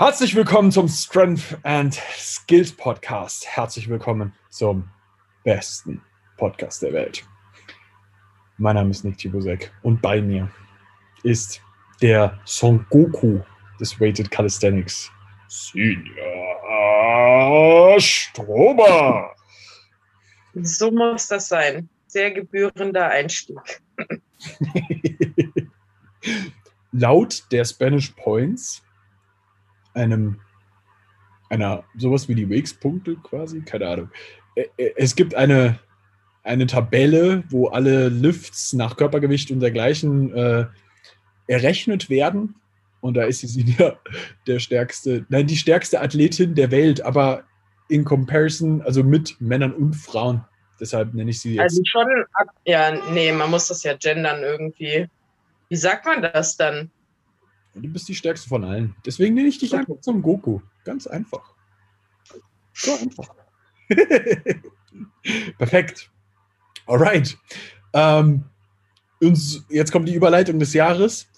Herzlich willkommen zum Strength and Skills Podcast. Herzlich willkommen zum besten Podcast der Welt. Mein Name ist Nick Tibusek und bei mir ist der Son Goku des Weighted Calisthenics, Senior Strober. So muss das sein. Sehr gebührender Einstieg. Laut der Spanish Points, einem, einer, sowas wie die Wakes-Punkte quasi, keine Ahnung. Es gibt eine, eine Tabelle, wo alle Lifts nach Körpergewicht und dergleichen äh, errechnet werden. Und da ist sie ja der stärkste, nein, die stärkste Athletin der Welt, aber in Comparison, also mit Männern und Frauen. Deshalb nenne ich sie jetzt. Also schon, ja, nee, man muss das ja gendern irgendwie. Wie sagt man das dann? Du bist die stärkste von allen. Deswegen nenne ich dich okay. einfach zum Goku. Ganz einfach. So einfach. Perfekt. Alright. Ähm, und jetzt kommt die Überleitung des Jahres.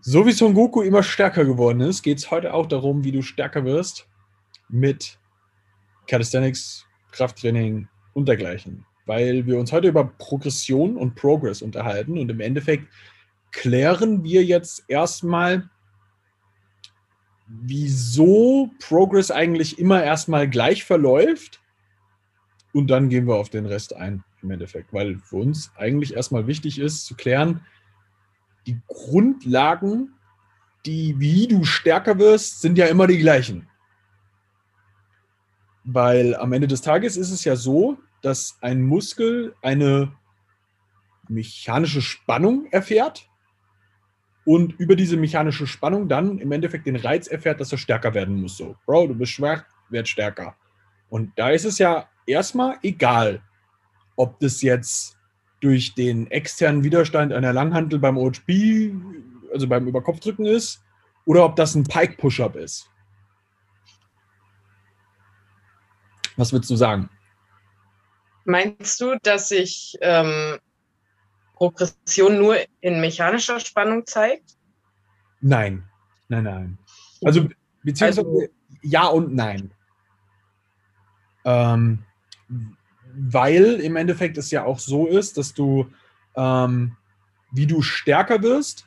So wie Son Goku immer stärker geworden ist, geht es heute auch darum, wie du stärker wirst mit Calisthenics, Krafttraining und dergleichen. Weil wir uns heute über Progression und Progress unterhalten und im Endeffekt klären wir jetzt erstmal, wieso Progress eigentlich immer erstmal gleich verläuft und dann gehen wir auf den Rest ein im Endeffekt, weil für uns eigentlich erstmal wichtig ist zu klären, die Grundlagen, die, wie du stärker wirst, sind ja immer die gleichen. Weil am Ende des Tages ist es ja so, dass ein Muskel eine mechanische Spannung erfährt und über diese mechanische Spannung dann im Endeffekt den Reiz erfährt, dass er stärker werden muss. So, Bro, du bist schwach, werd stärker. Und da ist es ja erstmal egal, ob das jetzt durch den externen Widerstand einer Langhantel beim OHP, also beim Überkopfdrücken ist, oder ob das ein Pike-Push-Up ist. Was würdest du sagen? Meinst du, dass sich ähm, Progression nur in mechanischer Spannung zeigt? Nein, nein, nein. Also beziehungsweise also, ja und nein. Ähm, weil im Endeffekt es ja auch so ist, dass du, ähm, wie du stärker wirst,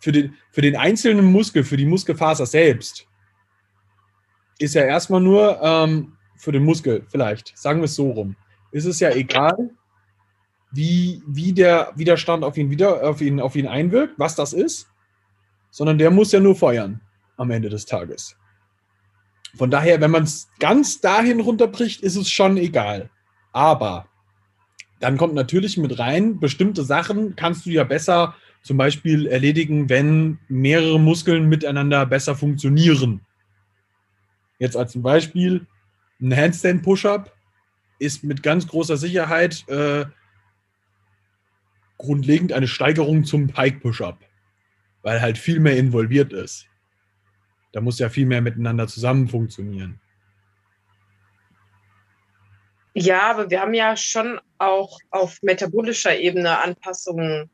für den, für den einzelnen Muskel, für die Muskelfaser selbst, ist ja erstmal nur ähm, für den Muskel, vielleicht, sagen wir es so rum, ist es ja egal, wie, wie der Widerstand auf ihn, wieder, auf, ihn, auf ihn einwirkt, was das ist, sondern der muss ja nur feuern am Ende des Tages. Von daher, wenn man es ganz dahin runterbricht, ist es schon egal. Aber dann kommt natürlich mit rein, bestimmte Sachen kannst du ja besser zum Beispiel erledigen, wenn mehrere Muskeln miteinander besser funktionieren. Jetzt als Beispiel, ein Handstand-Push-Up ist mit ganz großer Sicherheit äh, grundlegend eine Steigerung zum Pike-Push-Up, weil halt viel mehr involviert ist. Da muss ja viel mehr miteinander zusammen funktionieren. Ja, aber wir haben ja schon auch auf metabolischer Ebene Anpassungen.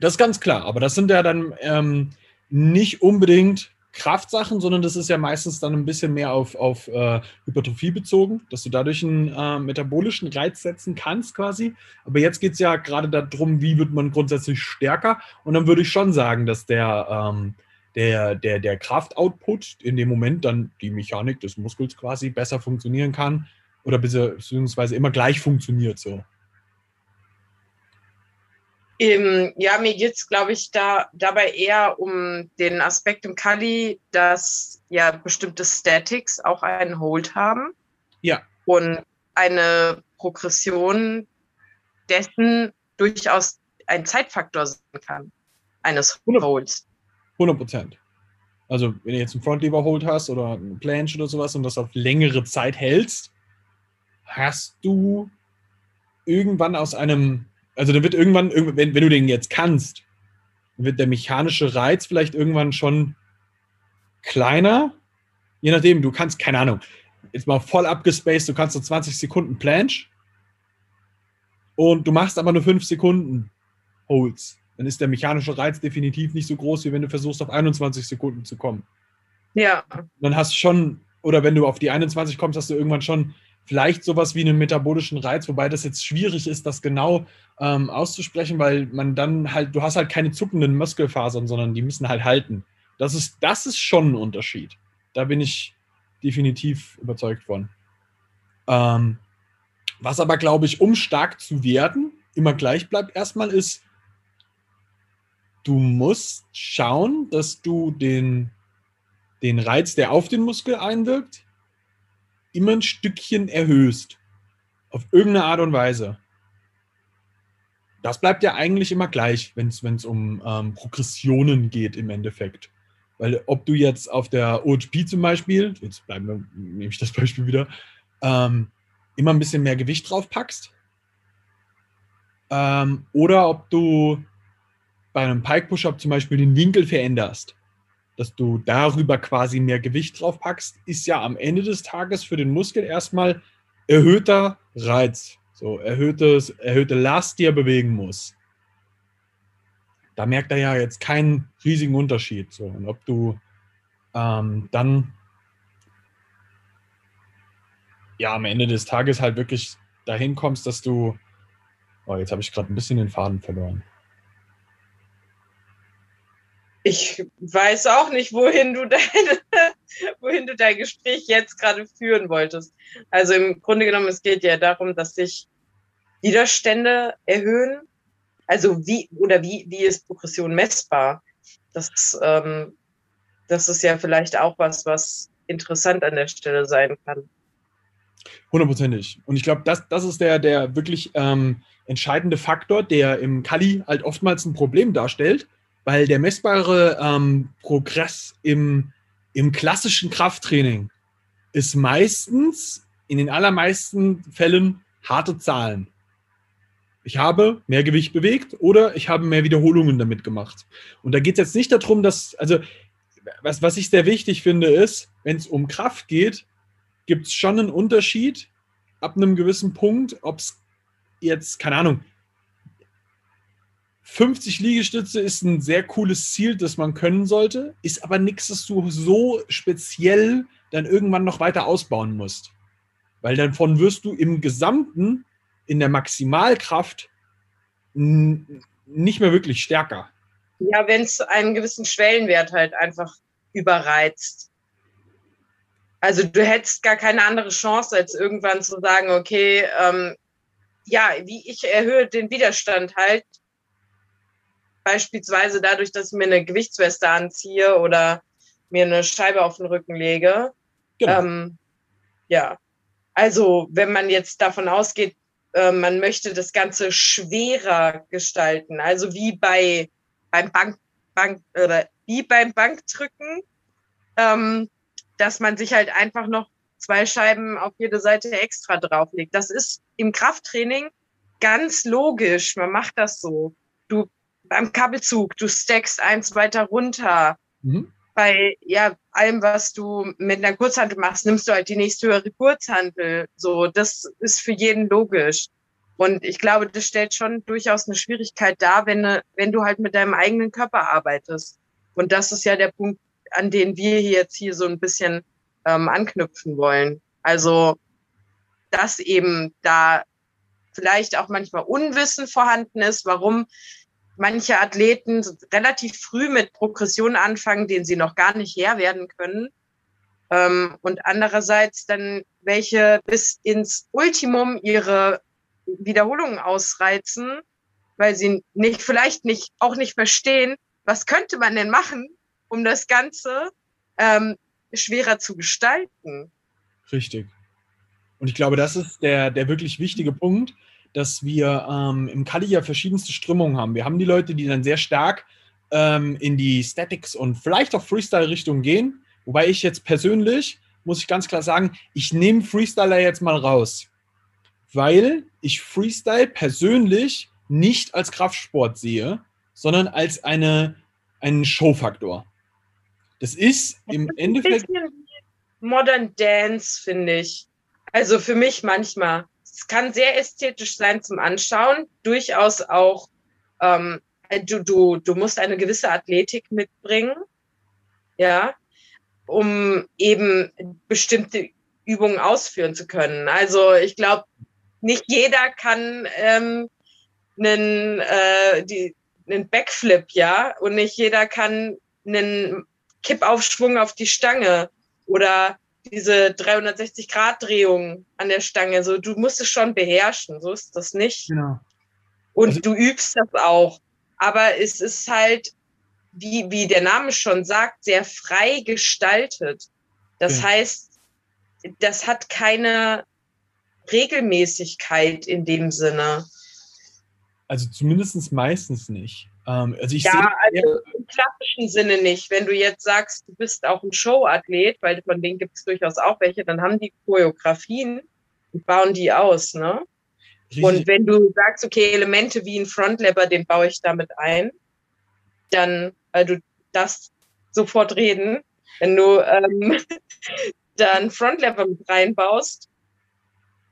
Das ist ganz klar, aber das sind ja dann ähm, nicht unbedingt Kraftsachen, sondern das ist ja meistens dann ein bisschen mehr auf, auf äh, Hypertrophie bezogen, dass du dadurch einen äh, metabolischen Reiz setzen kannst quasi. Aber jetzt geht es ja gerade darum, wie wird man grundsätzlich stärker. Und dann würde ich schon sagen, dass der, ähm, der, der, der Kraftoutput in dem Moment dann die Mechanik des Muskels quasi besser funktionieren kann oder beziehungsweise immer gleich funktioniert so. Ähm, ja, mir geht es, glaube ich, da, dabei eher um den Aspekt im Kali, dass ja bestimmte Statics auch einen Hold haben. Ja. Und eine Progression dessen durchaus ein Zeitfaktor sein kann, eines Holds. 100 Prozent. Also, wenn du jetzt einen Frontlever Hold hast oder einen Planche oder sowas und das auf längere Zeit hältst, hast du irgendwann aus einem also da wird irgendwann, wenn, wenn du den jetzt kannst, wird der mechanische Reiz vielleicht irgendwann schon kleiner. Je nachdem, du kannst, keine Ahnung, jetzt mal voll abgespaced, du kannst so 20 Sekunden Planche und du machst aber nur 5 Sekunden Holds. dann ist der mechanische Reiz definitiv nicht so groß, wie wenn du versuchst, auf 21 Sekunden zu kommen. Ja. Dann hast du schon, oder wenn du auf die 21 kommst, hast du irgendwann schon vielleicht sowas wie einen metabolischen Reiz, wobei das jetzt schwierig ist, das genau ähm, auszusprechen, weil man dann halt, du hast halt keine zuckenden Muskelfasern, sondern die müssen halt halten. Das ist, das ist schon ein Unterschied. Da bin ich definitiv überzeugt von. Ähm, was aber, glaube ich, um stark zu werden, immer gleich bleibt erstmal, ist, du musst schauen, dass du den, den Reiz, der auf den Muskel einwirkt, immer ein Stückchen erhöhst. Auf irgendeine Art und Weise. Das bleibt ja eigentlich immer gleich, wenn es um ähm, Progressionen geht im Endeffekt. Weil ob du jetzt auf der OHP zum Beispiel, jetzt bleiben wir, nehme ich das Beispiel wieder, ähm, immer ein bisschen mehr Gewicht drauf packst, ähm, oder ob du bei einem Pike Push-Up zum Beispiel den Winkel veränderst, dass du darüber quasi mehr Gewicht drauf packst, ist ja am Ende des Tages für den Muskel erstmal erhöhter Reiz, so erhöhtes, erhöhte Last, die er bewegen muss da merkt er ja jetzt keinen riesigen Unterschied. So. Und ob du ähm, dann ja am Ende des Tages halt wirklich dahin kommst, dass du. Oh, jetzt habe ich gerade ein bisschen den Faden verloren. Ich weiß auch nicht, wohin du, dein, wohin du dein Gespräch jetzt gerade führen wolltest. Also im Grunde genommen, es geht ja darum, dass sich Widerstände erhöhen also wie oder wie, wie ist Progression messbar? Das, ähm, das ist ja vielleicht auch was, was interessant an der Stelle sein kann. Hundertprozentig. Und ich glaube, das, das ist der, der wirklich ähm, entscheidende Faktor, der im Kali halt oftmals ein Problem darstellt, weil der messbare ähm, Progress im, im klassischen Krafttraining ist meistens, in den allermeisten Fällen, harte Zahlen ich habe mehr Gewicht bewegt oder ich habe mehr Wiederholungen damit gemacht. Und da geht es jetzt nicht darum, dass, also was, was ich sehr wichtig finde, ist, wenn es um Kraft geht, gibt es schon einen Unterschied ab einem gewissen Punkt, ob es jetzt, keine Ahnung, 50 Liegestütze ist ein sehr cooles Ziel, das man können sollte, ist aber nichts, das du so speziell dann irgendwann noch weiter ausbauen musst. Weil davon wirst du im Gesamten in der Maximalkraft nicht mehr wirklich stärker. Ja, wenn es einen gewissen Schwellenwert halt einfach überreizt. Also du hättest gar keine andere Chance, als irgendwann zu sagen, okay, ähm, ja, wie ich erhöhe den Widerstand halt, beispielsweise dadurch, dass ich mir eine Gewichtsweste anziehe oder mir eine Scheibe auf den Rücken lege. Genau. Ähm, ja, also wenn man jetzt davon ausgeht, äh, man möchte das Ganze schwerer gestalten. Also wie bei beim Bank, Bank oder wie beim Bankdrücken, ähm, dass man sich halt einfach noch zwei Scheiben auf jede Seite extra drauflegt. Das ist im Krafttraining ganz logisch. Man macht das so. Du beim Kabelzug, du stackst eins weiter runter. Mhm bei ja, allem, was du mit einer Kurzhantel machst, nimmst du halt die nächsthöhere Kurzhantel. So, das ist für jeden logisch. Und ich glaube, das stellt schon durchaus eine Schwierigkeit dar, wenn, wenn du halt mit deinem eigenen Körper arbeitest. Und das ist ja der Punkt, an den wir jetzt hier so ein bisschen ähm, anknüpfen wollen. Also, dass eben da vielleicht auch manchmal Unwissen vorhanden ist, warum manche Athleten relativ früh mit Progression anfangen, den sie noch gar nicht Herr werden können. Ähm, und andererseits dann welche bis ins Ultimum ihre Wiederholungen ausreizen, weil sie nicht, vielleicht nicht, auch nicht verstehen, was könnte man denn machen, um das Ganze ähm, schwerer zu gestalten. Richtig. Und ich glaube, das ist der, der wirklich wichtige Punkt, dass wir ähm, im Kali ja verschiedenste Strömungen haben. Wir haben die Leute, die dann sehr stark ähm, in die Statics und vielleicht auch Freestyle-Richtung gehen. Wobei ich jetzt persönlich, muss ich ganz klar sagen, ich nehme Freestyler jetzt mal raus. Weil ich Freestyle persönlich nicht als Kraftsport sehe, sondern als eine, einen Showfaktor. Das ist im das ist Endeffekt. Modern Dance, finde ich. Also für mich manchmal es kann sehr ästhetisch sein zum Anschauen, durchaus auch ähm, äh, du, du, du musst eine gewisse Athletik mitbringen, ja, um eben bestimmte Übungen ausführen zu können. Also ich glaube, nicht jeder kann ähm, einen, äh, die, einen Backflip, ja, und nicht jeder kann einen Kippaufschwung auf die Stange oder diese 360-Grad-Drehung an der Stange. So, du musst es schon beherrschen, so ist das nicht. Genau. Und also, du übst das auch. Aber es ist halt, wie, wie der Name schon sagt, sehr frei gestaltet. Das ja. heißt, das hat keine Regelmäßigkeit in dem Sinne. Also zumindest meistens nicht. Ähm, also ich ja, sehe, also klassischen Sinne nicht. Wenn du jetzt sagst, du bist auch ein Showathlet, weil von denen gibt es durchaus auch welche, dann haben die Choreografien und bauen die aus, ne? Richtig. Und wenn du sagst, okay, Elemente wie ein Frontlapper, den baue ich damit ein, dann, weil du das sofort reden, wenn du ähm, dann Frontlapper mit reinbaust,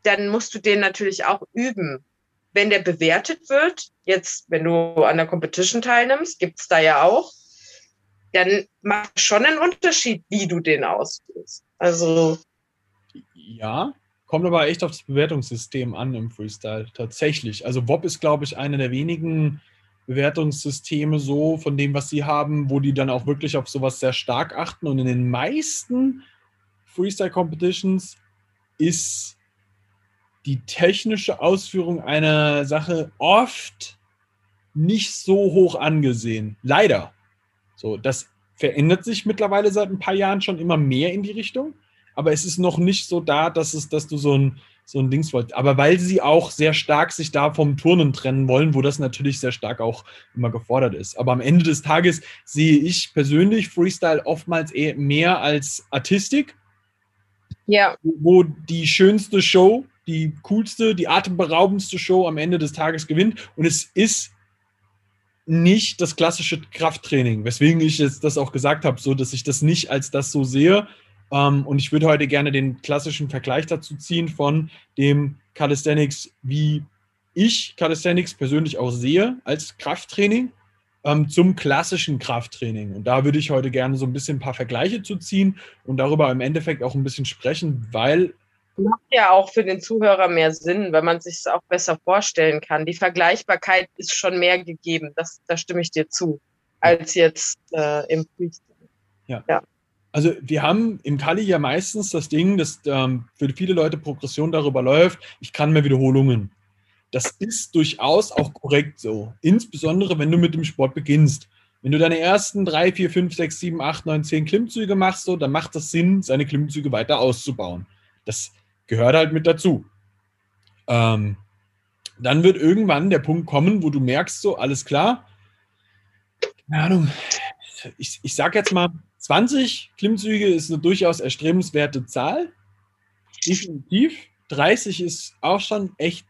dann musst du den natürlich auch üben. Wenn der bewertet wird, jetzt, wenn du an der Competition teilnimmst, gibt es da ja auch, dann macht schon einen Unterschied, wie du den ausführst. Also. Ja, kommt aber echt auf das Bewertungssystem an im Freestyle, tatsächlich. Also WOP ist, glaube ich, einer der wenigen Bewertungssysteme so von dem, was sie haben, wo die dann auch wirklich auf sowas sehr stark achten. Und in den meisten Freestyle-Competitions ist die technische Ausführung einer Sache oft nicht so hoch angesehen. Leider. So, das verändert sich mittlerweile seit ein paar Jahren schon immer mehr in die Richtung, aber es ist noch nicht so da, dass es, dass du so ein so ein Dings wollt. Aber weil sie auch sehr stark sich da vom Turnen trennen wollen, wo das natürlich sehr stark auch immer gefordert ist. Aber am Ende des Tages sehe ich persönlich Freestyle oftmals eher mehr als Artistik. Ja. Wo die schönste Show die coolste, die atemberaubendste Show am Ende des Tages gewinnt. Und es ist nicht das klassische Krafttraining, weswegen ich jetzt das auch gesagt habe, so dass ich das nicht als das so sehe. Ähm, und ich würde heute gerne den klassischen Vergleich dazu ziehen von dem Calisthenics, wie ich Calisthenics persönlich auch sehe als Krafttraining ähm, zum klassischen Krafttraining. Und da würde ich heute gerne so ein bisschen ein paar Vergleiche zu ziehen und darüber im Endeffekt auch ein bisschen sprechen, weil macht ja auch für den Zuhörer mehr Sinn, wenn man sich es auch besser vorstellen kann. Die Vergleichbarkeit ist schon mehr gegeben, das, da stimme ich dir zu, als jetzt äh, im Freestyle. Ja. ja. Also wir haben im Kali ja meistens das Ding, dass ähm, für viele Leute Progression darüber läuft, ich kann mehr Wiederholungen. Das ist durchaus auch korrekt so. Insbesondere, wenn du mit dem Sport beginnst. Wenn du deine ersten drei, vier, fünf, sechs, sieben, acht, neun, zehn Klimmzüge machst, so, dann macht das Sinn, seine Klimmzüge weiter auszubauen. Das gehört halt mit dazu. Ähm, dann wird irgendwann der Punkt kommen, wo du merkst, so, alles klar, keine Ahnung, ich, ich sag jetzt mal, 20 Klimmzüge ist eine durchaus erstrebenswerte Zahl. Definitiv. 30 ist auch schon echt,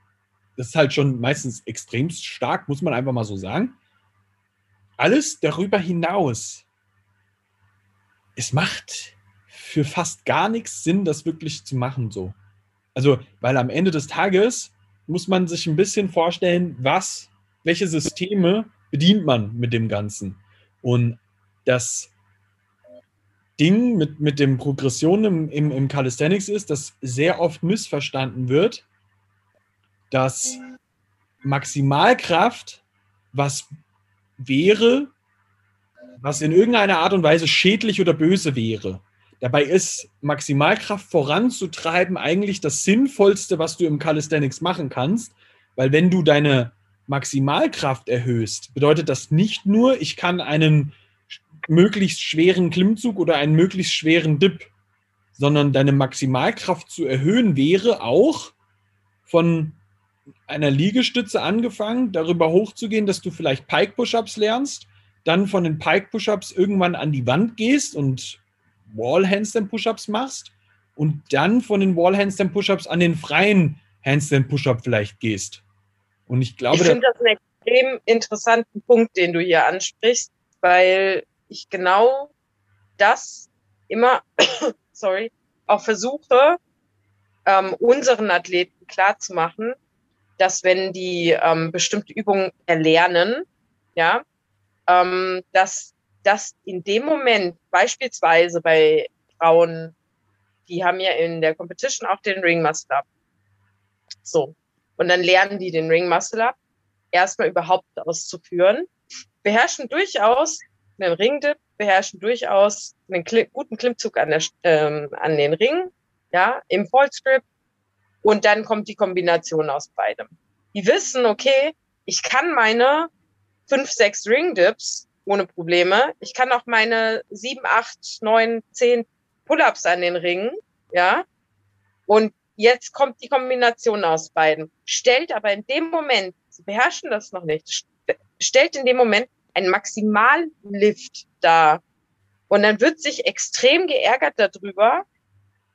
das ist halt schon meistens extremst stark, muss man einfach mal so sagen. Alles darüber hinaus, es macht für fast gar nichts Sinn, das wirklich zu machen so. Also, weil am Ende des Tages muss man sich ein bisschen vorstellen, was, welche Systeme bedient man mit dem Ganzen. Und das Ding mit, mit dem Progression im, im, im Calisthenics ist, dass sehr oft missverstanden wird, dass Maximalkraft was wäre, was in irgendeiner Art und Weise schädlich oder böse wäre. Dabei ist Maximalkraft voranzutreiben eigentlich das Sinnvollste, was du im Calisthenics machen kannst, weil wenn du deine Maximalkraft erhöhst, bedeutet das nicht nur, ich kann einen möglichst schweren Klimmzug oder einen möglichst schweren Dip, sondern deine Maximalkraft zu erhöhen wäre auch von einer Liegestütze angefangen, darüber hochzugehen, dass du vielleicht Pike Push-ups lernst, dann von den Pike Push-ups irgendwann an die Wand gehst und Wall Handstand Push-Ups machst und dann von den Wall Handstand Push-Ups an den freien Handstand Push-Up vielleicht gehst. Und ich glaube, ich finde das einen extrem interessanten Punkt, den du hier ansprichst, weil ich genau das immer, sorry, auch versuche, ähm, unseren Athleten klarzumachen, dass wenn die ähm, bestimmte Übungen erlernen, ja, ähm, dass, dass in dem Moment beispielsweise bei Frauen, die haben ja in der Competition auch den Ring Muscle Up. So. Und dann lernen die den Ring Muscle Up erstmal überhaupt auszuführen, beherrschen durchaus einen Ringdip, beherrschen durchaus einen Kli guten Klimmzug an, der, ähm, an den Ring, ja, im Fallscript. Und dann kommt die Kombination aus beidem. Die wissen, okay, ich kann meine fünf, sechs Ringdips ohne Probleme. Ich kann auch meine sieben, acht, neun, zehn Pull-ups an den Ringen, ja. Und jetzt kommt die Kombination aus beiden. Stellt aber in dem Moment, sie beherrschen das noch nicht, stellt in dem Moment ein Maximallift dar. Und dann wird sich extrem geärgert darüber,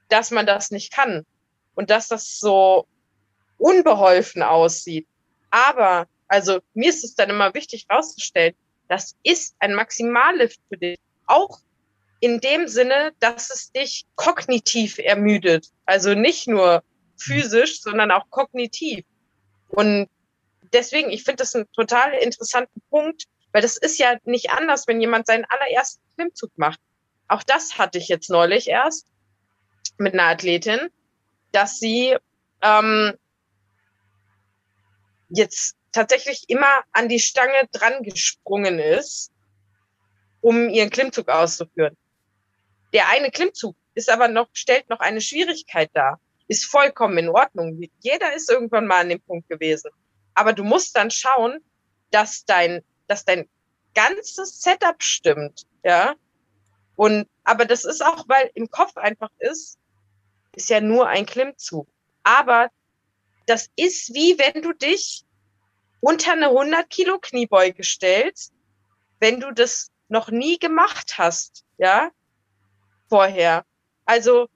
dass man das nicht kann und dass das so unbeholfen aussieht. Aber, also mir ist es dann immer wichtig herauszustellen, das ist ein Maximallift für dich. Auch in dem Sinne, dass es dich kognitiv ermüdet. Also nicht nur physisch, sondern auch kognitiv. Und deswegen, ich finde das einen total interessanten Punkt, weil das ist ja nicht anders, wenn jemand seinen allerersten Klimmzug macht. Auch das hatte ich jetzt neulich erst mit einer Athletin, dass sie ähm, jetzt tatsächlich immer an die Stange dran gesprungen ist, um ihren Klimmzug auszuführen. Der eine Klimmzug ist aber noch, stellt noch eine Schwierigkeit dar. Ist vollkommen in Ordnung. Jeder ist irgendwann mal an dem Punkt gewesen. Aber du musst dann schauen, dass dein dass dein ganzes Setup stimmt, ja. Und, aber das ist auch, weil im Kopf einfach ist, ist ja nur ein Klimmzug. Aber das ist wie wenn du dich unter eine 100 Kilo Kniebeuge stellst, wenn du das noch nie gemacht hast, ja, vorher. Also,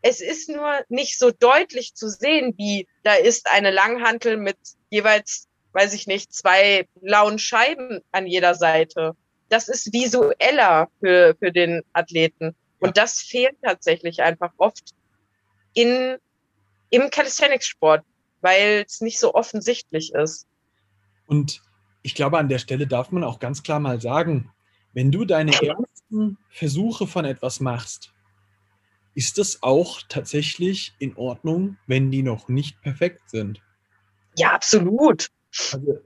es ist nur nicht so deutlich zu sehen, wie da ist eine Langhantel mit jeweils weiß ich nicht, zwei blauen Scheiben an jeder Seite. Das ist visueller für, für den Athleten. Und ja. das fehlt tatsächlich einfach oft in, im Calisthenics-Sport, weil es nicht so offensichtlich ist. Und ich glaube, an der Stelle darf man auch ganz klar mal sagen, wenn du deine ersten Versuche von etwas machst, ist es auch tatsächlich in Ordnung, wenn die noch nicht perfekt sind. Ja, absolut. Also,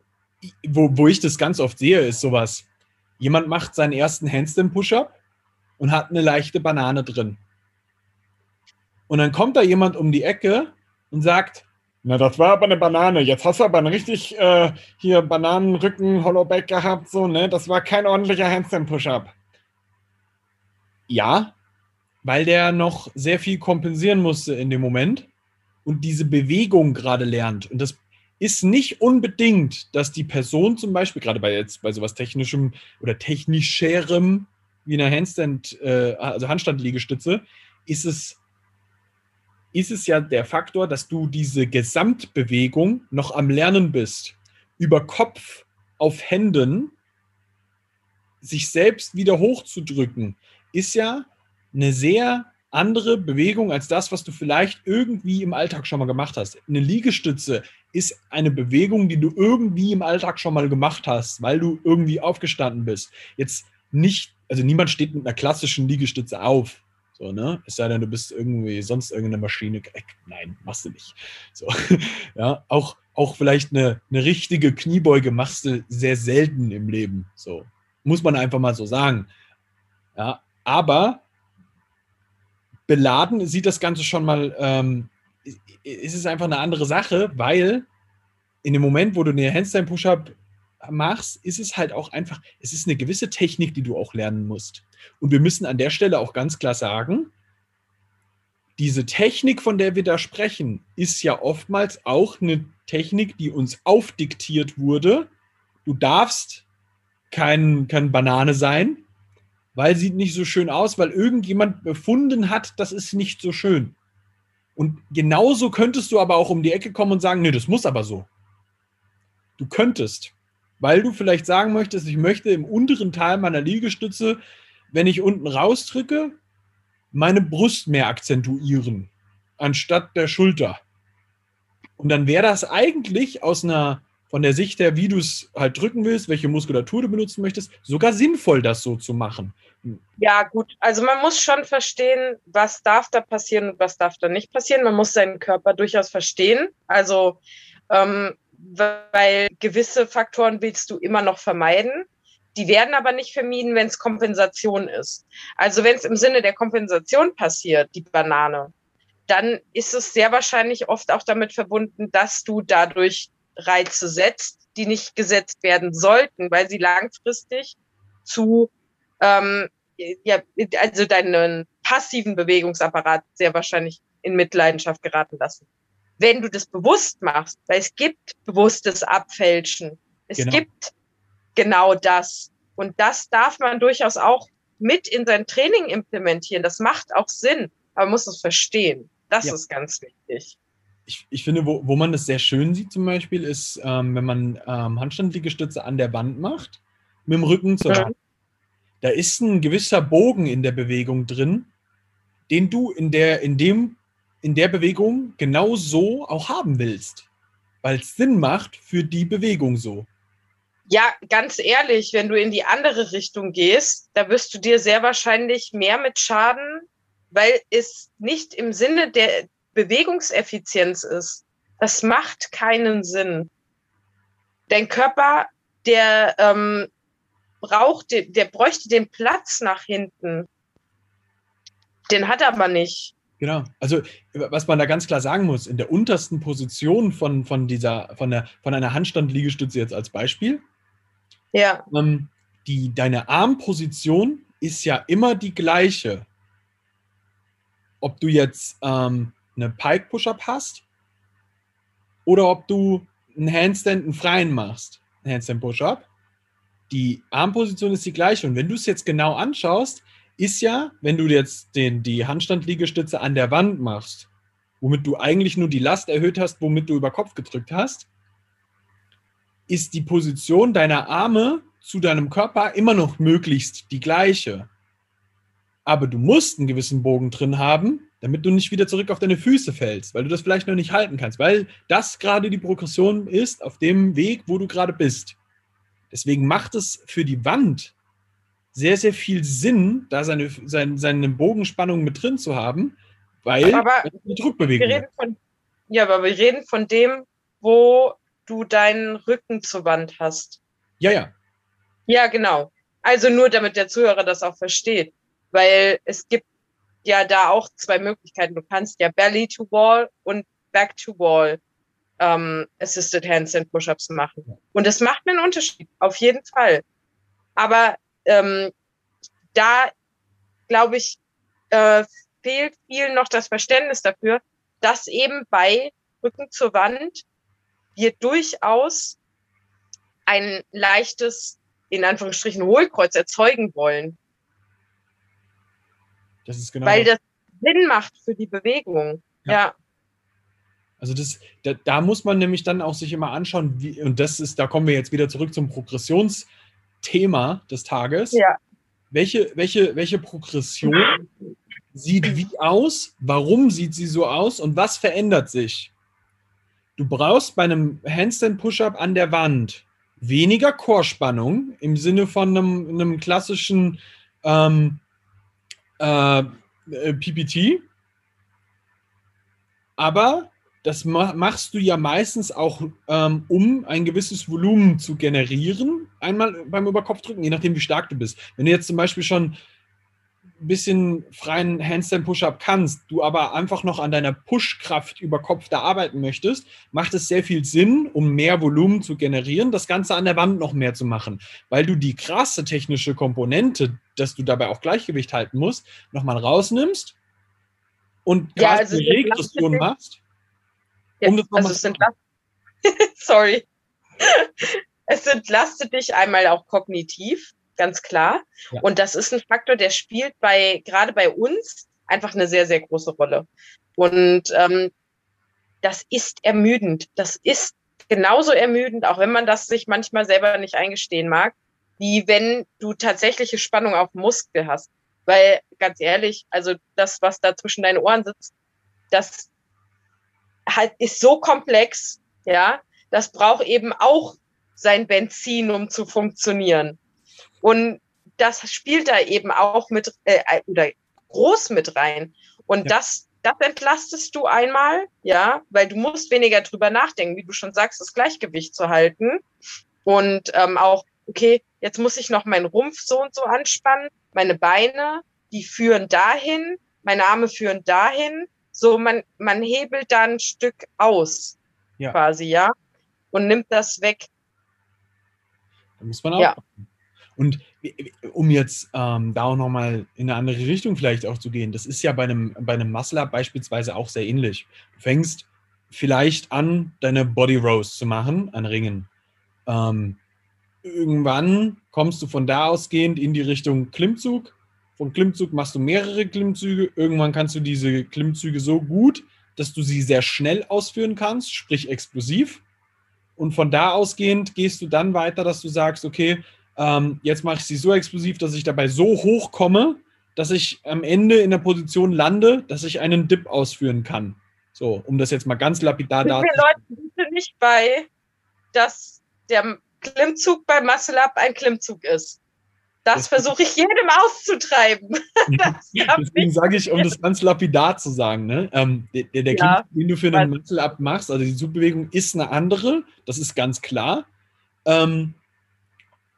wo, wo ich das ganz oft sehe, ist sowas. Jemand macht seinen ersten Handstand-Push-Up und hat eine leichte Banane drin. Und dann kommt da jemand um die Ecke und sagt, na, das war aber eine Banane. Jetzt hast du aber einen richtig äh, hier Bananenrücken, Hollowback gehabt, so, ne? Das war kein ordentlicher Handstand-Push-Up. Ja, weil der noch sehr viel kompensieren musste in dem Moment und diese Bewegung gerade lernt. Und das ist nicht unbedingt, dass die Person zum Beispiel, gerade bei jetzt bei sowas technischem oder technischerem wie einer Handstand, äh, also Handstandliegestütze, ist es, ist es ja der Faktor, dass du diese Gesamtbewegung noch am Lernen bist. Über Kopf auf Händen sich selbst wieder hochzudrücken, ist ja eine sehr andere Bewegung als das, was du vielleicht irgendwie im Alltag schon mal gemacht hast. Eine Liegestütze ist eine Bewegung, die du irgendwie im Alltag schon mal gemacht hast, weil du irgendwie aufgestanden bist. Jetzt nicht, also niemand steht mit einer klassischen Liegestütze auf. So, ne? Es sei denn, du bist irgendwie sonst irgendeine Maschine. Nein, machst du nicht. So, ja, auch, auch vielleicht eine, eine richtige Kniebeuge machst du sehr selten im Leben. So, muss man einfach mal so sagen. Ja, aber beladen sieht das Ganze schon mal ähm, ist es einfach eine andere Sache, weil in dem Moment, wo du eine Handstand Push-Up machst, ist es halt auch einfach, es ist eine gewisse Technik, die du auch lernen musst. Und wir müssen an der Stelle auch ganz klar sagen, diese Technik, von der wir da sprechen, ist ja oftmals auch eine Technik, die uns aufdiktiert wurde. Du darfst kein, kein Banane sein, weil sieht nicht so schön aus, weil irgendjemand befunden hat, das ist nicht so schön. Und genauso könntest du aber auch um die Ecke kommen und sagen, nee, das muss aber so. Du könntest, weil du vielleicht sagen möchtest, ich möchte im unteren Teil meiner Liegestütze, wenn ich unten rausdrücke, meine Brust mehr akzentuieren, anstatt der Schulter. Und dann wäre das eigentlich aus einer von der Sicht her, wie du es halt drücken willst, welche Muskulatur du benutzen möchtest, sogar sinnvoll, das so zu machen. Ja, gut. Also man muss schon verstehen, was darf da passieren und was darf da nicht passieren. Man muss seinen Körper durchaus verstehen. Also, ähm, weil gewisse Faktoren willst du immer noch vermeiden. Die werden aber nicht vermieden, wenn es Kompensation ist. Also wenn es im Sinne der Kompensation passiert, die Banane, dann ist es sehr wahrscheinlich oft auch damit verbunden, dass du dadurch Reize setzt, die nicht gesetzt werden sollten, weil sie langfristig zu, ähm, ja, also deinen passiven Bewegungsapparat sehr wahrscheinlich in Mitleidenschaft geraten lassen. Wenn du das bewusst machst, weil es gibt bewusstes Abfälschen, es genau. gibt genau das. Und das darf man durchaus auch mit in sein Training implementieren. Das macht auch Sinn, aber man muss es verstehen. Das ja. ist ganz wichtig. Ich, ich finde, wo, wo man das sehr schön sieht zum Beispiel, ist, ähm, wenn man ähm, Handstandliegestütze an der Wand macht, mit dem Rücken zur Wand. Da ist ein gewisser Bogen in der Bewegung drin, den du in der, in dem, in der Bewegung genau so auch haben willst. Weil es Sinn macht für die Bewegung so. Ja, ganz ehrlich, wenn du in die andere Richtung gehst, da wirst du dir sehr wahrscheinlich mehr mit Schaden, weil es nicht im Sinne der Bewegungseffizienz ist. Das macht keinen Sinn. Dein Körper, der ähm, braucht, der bräuchte den Platz nach hinten. Den hat er aber nicht. Genau. Also, was man da ganz klar sagen muss, in der untersten Position von, von dieser, von der, von einer Handstand-Liegestütze jetzt als Beispiel, ja. Ähm, die, deine Armposition ist ja immer die gleiche. Ob du jetzt ähm, eine Pike Push-Up hast oder ob du einen Handstand, einen freien machst, einen Handstand Push-Up. Die Armposition ist die gleiche. Und wenn du es jetzt genau anschaust, ist ja, wenn du jetzt den, die Handstand-Liegestütze an der Wand machst, womit du eigentlich nur die Last erhöht hast, womit du über Kopf gedrückt hast, ist die Position deiner Arme zu deinem Körper immer noch möglichst die gleiche. Aber du musst einen gewissen Bogen drin haben, damit du nicht wieder zurück auf deine Füße fällst, weil du das vielleicht noch nicht halten kannst, weil das gerade die Progression ist auf dem Weg, wo du gerade bist. Deswegen macht es für die Wand sehr, sehr viel Sinn, da seine, seine, seine Bogenspannung mit drin zu haben, weil aber die Druckbewegung. Wir reden von, ja, aber wir reden von dem, wo du deinen Rücken zur Wand hast. Ja, ja. Ja, genau. Also nur damit der Zuhörer das auch versteht. Weil es gibt ja da auch zwei Möglichkeiten. Du kannst ja Belly to Wall und Back to Wall ähm, Assisted Handstand Push-Ups machen. Und das macht einen Unterschied, auf jeden Fall. Aber ähm, da, glaube ich, äh, fehlt viel noch das Verständnis dafür, dass eben bei Rücken zur Wand wir durchaus ein leichtes, in Anführungsstrichen, Hohlkreuz erzeugen wollen. Das ist genau. Weil das Sinn macht für die Bewegung. ja. ja. Also das, da, da, muss man nämlich dann auch sich immer anschauen, wie, und das ist, da kommen wir jetzt wieder zurück zum Progressionsthema des Tages. Ja. Welche, welche, welche Progression sieht wie aus? Warum sieht sie so aus? Und was verändert sich? Du brauchst bei einem Handstand Push-Up an der Wand weniger Chorspannung im Sinne von einem, einem klassischen ähm, äh, äh PPT. Aber das machst du ja meistens auch, ähm, um ein gewisses Volumen zu generieren, einmal beim Überkopfdrücken, je nachdem, wie stark du bist. Wenn du jetzt zum Beispiel schon ein bisschen freien Handstand-Push-Up kannst, du aber einfach noch an deiner Push-Kraft über Kopf da arbeiten möchtest, macht es sehr viel Sinn, um mehr Volumen zu generieren, das Ganze an der Wand noch mehr zu machen, weil du die krasse technische Komponente, dass du dabei auch Gleichgewicht halten musst, nochmal rausnimmst und ja, also Regression machst. Ja, um das also es entlastet, sorry. es entlastet dich einmal auch kognitiv, ganz klar. Ja. Und das ist ein Faktor, der spielt bei, gerade bei uns, einfach eine sehr, sehr große Rolle. Und ähm, das ist ermüdend. Das ist genauso ermüdend, auch wenn man das sich manchmal selber nicht eingestehen mag, wie wenn du tatsächliche Spannung auf Muskel hast. Weil, ganz ehrlich, also das, was da zwischen deinen Ohren sitzt, das halt ist so komplex, ja, das braucht eben auch sein Benzin, um zu funktionieren. Und das spielt da eben auch mit äh, oder groß mit rein. Und ja. das, das entlastest du einmal, ja, weil du musst weniger drüber nachdenken, wie du schon sagst, das Gleichgewicht zu halten. Und ähm, auch, okay, jetzt muss ich noch meinen Rumpf so und so anspannen, meine Beine, die führen dahin, meine Arme führen dahin. So, man, man hebelt da ein Stück aus, ja. quasi, ja, und nimmt das weg. Da muss man auch. Ja. Und um jetzt ähm, da auch nochmal in eine andere Richtung vielleicht auch zu gehen, das ist ja bei einem, bei einem Muscle-Up beispielsweise auch sehr ähnlich. Du fängst vielleicht an, deine Body Rows zu machen an Ringen. Ähm, irgendwann kommst du von da ausgehend in die Richtung Klimmzug. Von Klimmzug machst du mehrere Klimmzüge. Irgendwann kannst du diese Klimmzüge so gut, dass du sie sehr schnell ausführen kannst, sprich explosiv. Und von da ausgehend gehst du dann weiter, dass du sagst, okay, ähm, jetzt mache ich sie so explosiv, dass ich dabei so hoch komme, dass ich am Ende in der Position lande, dass ich einen Dip ausführen kann. So, um das jetzt mal ganz lapidar darzustellen. Leute bitte nicht bei, dass der Klimmzug bei Muscle Up ein Klimmzug ist. Das versuche ich jedem auszutreiben. Deswegen sage ich, um das ganz lapidar zu sagen, ne? Ähm, der, der, der ja, Klimmzug, den du für einen Muscle-Up machst, also die Zugbewegung ist eine andere, das ist ganz klar. Ähm,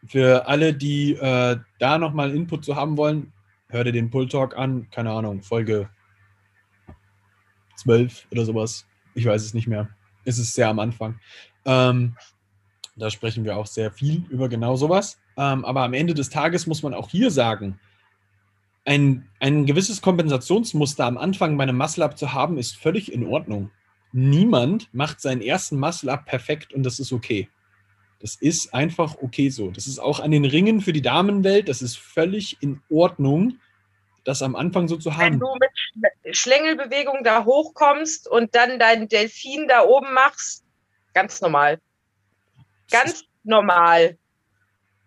für alle, die äh, da nochmal Input zu haben wollen, hör dir den Pull Talk an, keine Ahnung, Folge 12 oder sowas. Ich weiß es nicht mehr. Es ist sehr am Anfang. Ähm, da sprechen wir auch sehr viel über genau sowas. Ähm, aber am Ende des Tages muss man auch hier sagen, ein, ein gewisses Kompensationsmuster am Anfang bei einem Muscle-Up zu haben, ist völlig in Ordnung. Niemand macht seinen ersten Muscle-Up perfekt und das ist okay. Das ist einfach okay so. Das ist auch an den Ringen für die Damenwelt, das ist völlig in Ordnung, das am Anfang so zu haben. Wenn du mit Schlängelbewegung da hochkommst und dann deinen Delfin da oben machst, ganz normal. Ganz normal.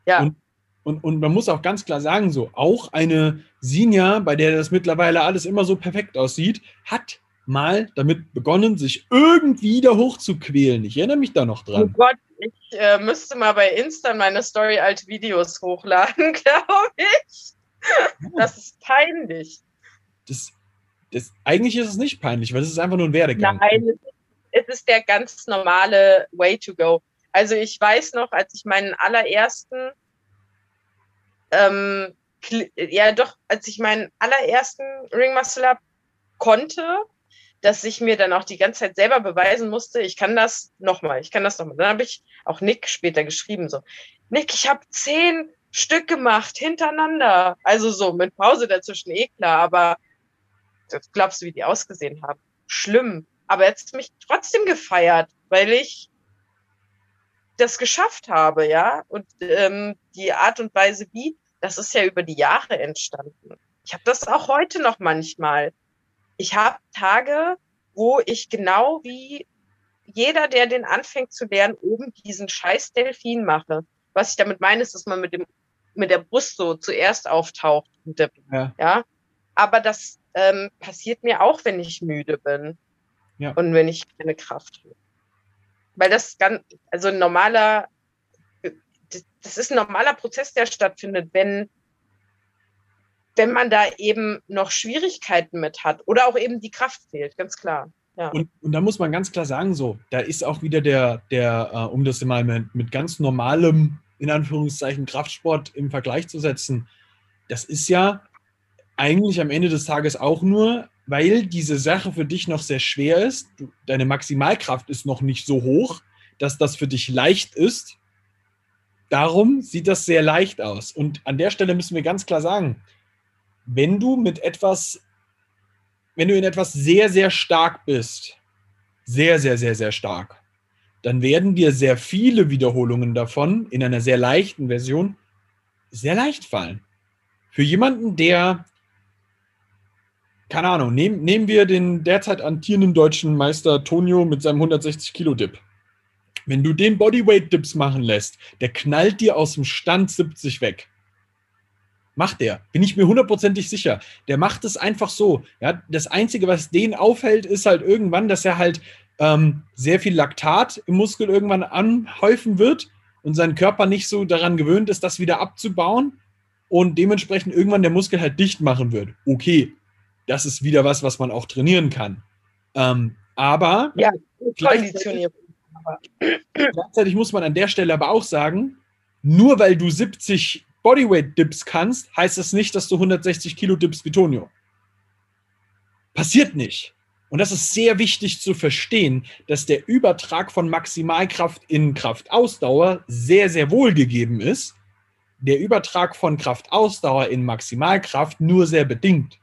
Ja. Und, und, und man muss auch ganz klar sagen, so, auch eine Sinja, bei der das mittlerweile alles immer so perfekt aussieht, hat mal damit begonnen, sich irgendwie da hochzuquälen. Ich erinnere mich da noch dran. Oh Gott, ich äh, müsste mal bei Insta meine Story alte Videos hochladen, glaube ich. Das ist peinlich. Das, das, eigentlich ist es nicht peinlich, weil es ist einfach nur ein Werdegang. Nein, es ist der ganz normale Way to go. Also ich weiß noch, als ich meinen allerersten, ähm, ja doch, als ich meinen allerersten Ring Muscle Up konnte, dass ich mir dann auch die ganze Zeit selber beweisen musste, ich kann das nochmal, ich kann das nochmal. Dann habe ich auch Nick später geschrieben, so, Nick, ich habe zehn Stück gemacht hintereinander. Also so mit Pause dazwischen, eh klar, aber das glaubst du, wie die ausgesehen haben? Schlimm. Aber jetzt mich trotzdem gefeiert, weil ich das geschafft habe, ja. Und ähm, die Art und Weise, wie, das ist ja über die Jahre entstanden. Ich habe das auch heute noch manchmal ich habe Tage, wo ich genau wie jeder, der den anfängt zu lernen, oben diesen scheiß Delfin mache. Was ich damit meine, ist, dass man mit dem mit der Brust so zuerst auftaucht. Der, ja. ja. Aber das ähm, passiert mir auch, wenn ich müde bin. Ja. Und wenn ich keine Kraft habe. Weil das ganz, also ein normaler, das ist ein normaler Prozess, der stattfindet, wenn wenn man da eben noch Schwierigkeiten mit hat oder auch eben die Kraft fehlt, ganz klar. Ja. Und, und da muss man ganz klar sagen, so, da ist auch wieder der, der äh, um das mal mit, mit ganz normalem, in Anführungszeichen, Kraftsport im Vergleich zu setzen, das ist ja eigentlich am Ende des Tages auch nur, weil diese Sache für dich noch sehr schwer ist, du, deine Maximalkraft ist noch nicht so hoch, dass das für dich leicht ist. Darum sieht das sehr leicht aus. Und an der Stelle müssen wir ganz klar sagen, wenn du mit etwas, wenn du in etwas sehr, sehr stark bist, sehr, sehr, sehr, sehr stark, dann werden dir sehr viele Wiederholungen davon in einer sehr leichten Version sehr leicht fallen. Für jemanden, der, keine Ahnung, nehm, nehmen wir den derzeit antierenden deutschen Meister Tonio mit seinem 160 Kilo Dip. Wenn du den Bodyweight Dips machen lässt, der knallt dir aus dem Stand 70 weg. Macht der. Bin ich mir hundertprozentig sicher. Der macht es einfach so. Ja, das Einzige, was den aufhält, ist halt irgendwann, dass er halt ähm, sehr viel Laktat im Muskel irgendwann anhäufen wird und sein Körper nicht so daran gewöhnt ist, das wieder abzubauen und dementsprechend irgendwann der Muskel halt dicht machen wird. Okay, das ist wieder was, was man auch trainieren kann. Ähm, aber ja, gleichzeitig, gleichzeitig muss man an der Stelle aber auch sagen, nur weil du 70 Bodyweight-Dips kannst, heißt das nicht, dass du 160 Kilo Dips wie Tonio. Passiert nicht. Und das ist sehr wichtig zu verstehen, dass der Übertrag von Maximalkraft in Kraftausdauer sehr, sehr wohl gegeben ist. Der Übertrag von Kraftausdauer in Maximalkraft nur sehr bedingt.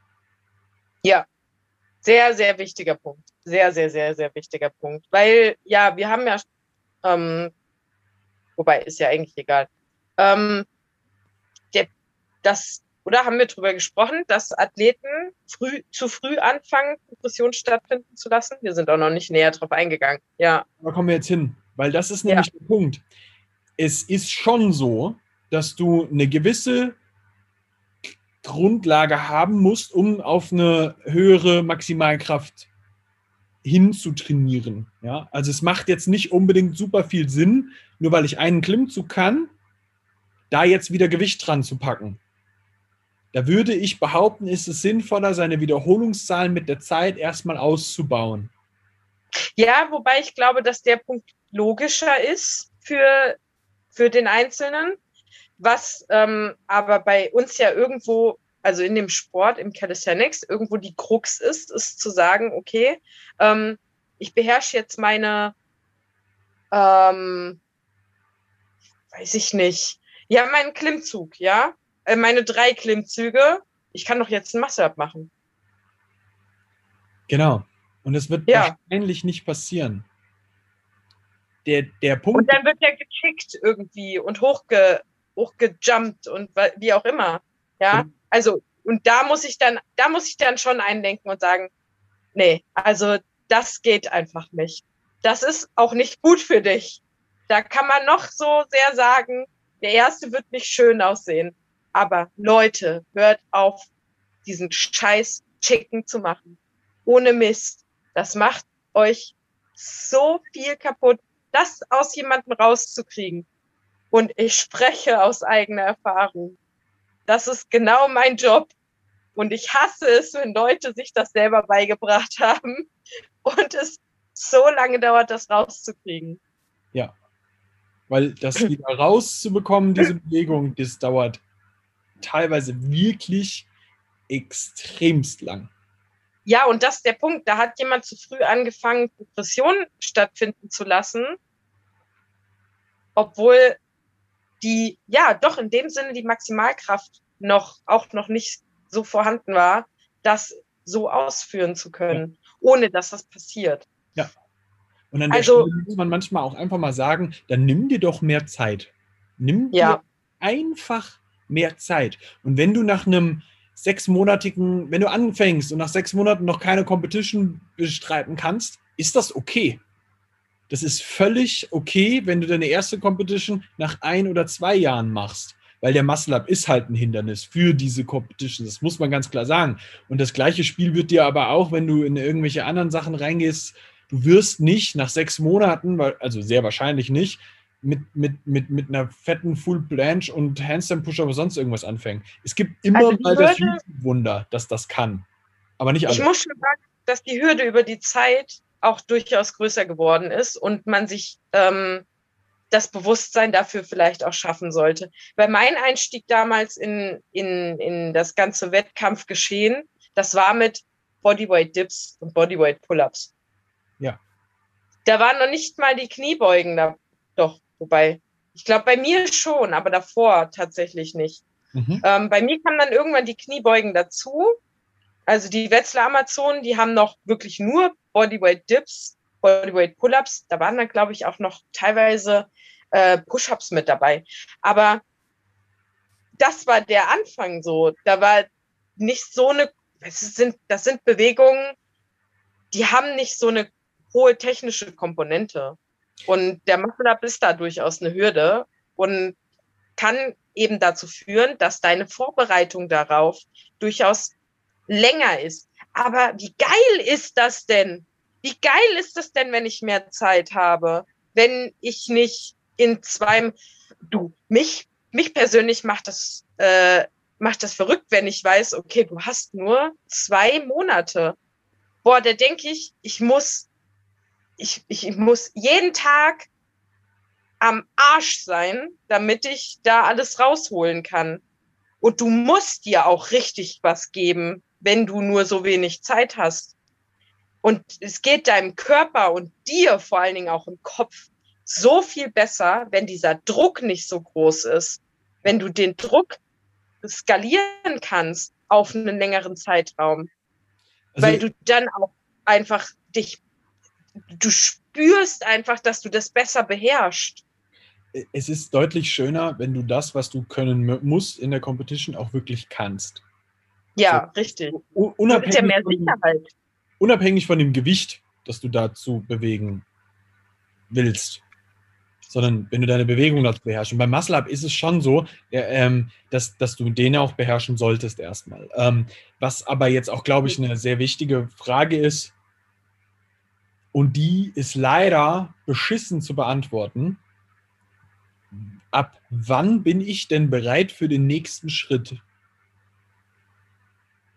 Ja, sehr, sehr wichtiger Punkt. Sehr, sehr, sehr, sehr wichtiger Punkt. Weil, ja, wir haben ja, ähm, wobei ist ja eigentlich egal. Ähm, der, das oder haben wir darüber gesprochen, dass Athleten früh, zu früh anfangen, Progression stattfinden zu lassen? Wir sind auch noch nicht näher drauf eingegangen. Ja. Da kommen wir jetzt hin, weil das ist nämlich ja. der Punkt. Es ist schon so, dass du eine gewisse Grundlage haben musst, um auf eine höhere Maximalkraft hinzutrainieren. Ja? Also es macht jetzt nicht unbedingt super viel Sinn, nur weil ich einen Klimmzug kann, da jetzt wieder Gewicht dran zu packen. Da würde ich behaupten, ist es sinnvoller, seine Wiederholungszahlen mit der Zeit erstmal auszubauen. Ja, wobei ich glaube, dass der Punkt logischer ist für, für den Einzelnen. Was ähm, aber bei uns ja irgendwo, also in dem Sport, im Calisthenics, irgendwo die Krux ist, ist zu sagen, okay, ähm, ich beherrsche jetzt meine, ähm, weiß ich nicht, ja, meinen Klimmzug, ja, äh, meine drei Klimmzüge, ich kann doch jetzt ein Muscle-Up machen. Genau. Und es wird ja. wahrscheinlich nicht passieren. Der, der Punkt. Und dann wird der gekickt irgendwie und hochge, hochgejumpt und wie auch immer. Ja. Mhm. Also, und da muss ich dann, da muss ich dann schon einlenken und sagen, nee, also das geht einfach nicht. Das ist auch nicht gut für dich. Da kann man noch so sehr sagen, der erste wird nicht schön aussehen. Aber Leute, hört auf, diesen scheiß Chicken zu machen. Ohne Mist. Das macht euch so viel kaputt, das aus jemandem rauszukriegen. Und ich spreche aus eigener Erfahrung. Das ist genau mein Job. Und ich hasse es, wenn Leute sich das selber beigebracht haben und es so lange dauert, das rauszukriegen. Ja. Weil das wieder rauszubekommen, diese Bewegung, das dauert teilweise wirklich extremst lang. Ja, und das ist der Punkt. Da hat jemand zu früh angefangen, Progression stattfinden zu lassen, obwohl die, ja, doch in dem Sinne die Maximalkraft noch, auch noch nicht so vorhanden war, das so ausführen zu können, ja. ohne dass das passiert. Ja. Und an der also, Stelle muss man manchmal auch einfach mal sagen, dann nimm dir doch mehr Zeit. Nimm dir ja. einfach mehr Zeit. Und wenn du nach einem sechsmonatigen, wenn du anfängst und nach sechs Monaten noch keine Competition bestreiten kannst, ist das okay. Das ist völlig okay, wenn du deine erste Competition nach ein oder zwei Jahren machst. Weil der Muscle Up ist halt ein Hindernis für diese Competition. Das muss man ganz klar sagen. Und das gleiche Spiel wird dir aber auch, wenn du in irgendwelche anderen Sachen reingehst, du wirst nicht nach sechs Monaten, also sehr wahrscheinlich nicht, mit, mit, mit, mit einer fetten Full Blanche und Handstand Pusher oder sonst irgendwas anfängen. Es gibt immer also mal Hürde, das Wunder, dass das kann. Aber nicht alles. Ich muss schon sagen, dass die Hürde über die Zeit auch durchaus größer geworden ist und man sich ähm, das Bewusstsein dafür vielleicht auch schaffen sollte. Weil mein Einstieg damals in, in, in das ganze Wettkampfgeschehen, das war mit Bodyweight Dips und Bodyweight Pull-ups. Ja. Da waren noch nicht mal die Kniebeugen da. Doch, Wobei, ich glaube, bei mir schon, aber davor tatsächlich nicht. Mhm. Ähm, bei mir kamen dann irgendwann die Kniebeugen dazu. Also die Wetzlar Amazonen, die haben noch wirklich nur Bodyweight Dips, Bodyweight Pull-ups. Da waren dann, glaube ich, auch noch teilweise äh, Push-ups mit dabei. Aber das war der Anfang so. Da war nicht so eine, es sind, das sind Bewegungen, die haben nicht so eine hohe technische Komponente. Und der Muscle-Up ist da durchaus eine Hürde und kann eben dazu führen, dass deine Vorbereitung darauf durchaus länger ist. Aber wie geil ist das denn? wie geil ist das denn, wenn ich mehr Zeit habe? Wenn ich nicht in zwei, du, mich, mich persönlich macht das, äh, macht das verrückt, wenn ich weiß, okay, du hast nur zwei Monate. Boah, da denke ich, ich muss, ich, ich muss jeden Tag am Arsch sein, damit ich da alles rausholen kann. Und du musst dir auch richtig was geben, wenn du nur so wenig Zeit hast. Und es geht deinem Körper und dir vor allen Dingen auch im Kopf so viel besser, wenn dieser Druck nicht so groß ist. Wenn du den Druck skalieren kannst auf einen längeren Zeitraum. Also, weil du dann auch einfach dich, du spürst einfach, dass du das besser beherrschst. Es ist deutlich schöner, wenn du das, was du können musst in der Competition, auch wirklich kannst. Ja, so, richtig. Unabhängig, ja. Von, unabhängig von dem Gewicht, das du dazu bewegen willst sondern wenn du deine Bewegung dazu beherrschst. Und beim Muscle Up ist es schon so, ähm, dass, dass du den auch beherrschen solltest erstmal. Ähm, was aber jetzt auch, glaube ich, eine sehr wichtige Frage ist, und die ist leider beschissen zu beantworten. Ab wann bin ich denn bereit für den nächsten Schritt?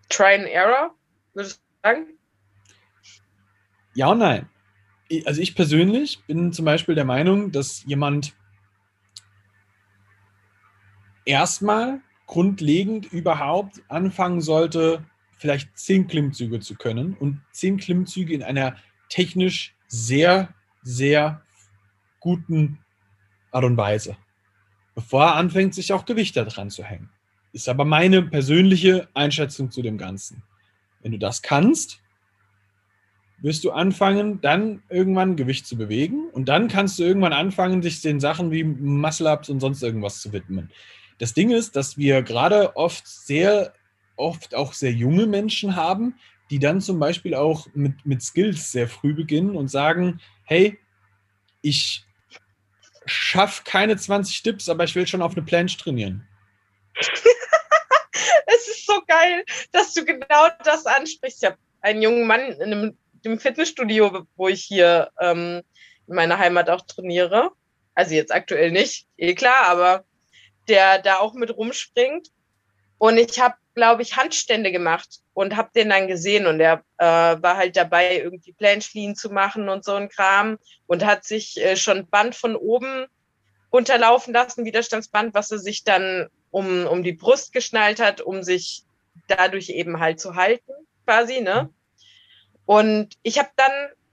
Try and Error, würdest du sagen? Ja und nein also ich persönlich bin zum Beispiel der Meinung, dass jemand erstmal grundlegend überhaupt anfangen sollte, vielleicht zehn Klimmzüge zu können und zehn Klimmzüge in einer technisch sehr, sehr guten Art und Weise, bevor er anfängt, sich auch Gewichte dran zu hängen. Ist aber meine persönliche Einschätzung zu dem Ganzen. Wenn du das kannst, wirst du anfangen, dann irgendwann Gewicht zu bewegen und dann kannst du irgendwann anfangen, sich den Sachen wie Muscle-Ups und sonst irgendwas zu widmen. Das Ding ist, dass wir gerade oft sehr, oft auch sehr junge Menschen haben, die dann zum Beispiel auch mit, mit Skills sehr früh beginnen und sagen, hey, ich schaffe keine 20 Dips, aber ich will schon auf eine Planche trainieren. es ist so geil, dass du genau das ansprichst. Ich habe einen jungen Mann in einem dem Fitnessstudio, wo ich hier ähm, in meiner Heimat auch trainiere. Also jetzt aktuell nicht, eh klar, aber der da auch mit rumspringt. Und ich habe, glaube ich, Handstände gemacht und habe den dann gesehen und er äh, war halt dabei, irgendwie Planschlien zu machen und so ein Kram und hat sich äh, schon Band von oben runterlaufen lassen, Widerstandsband, was er sich dann um, um die Brust geschnallt hat, um sich dadurch eben halt zu halten, quasi, ne? Und ich habe dann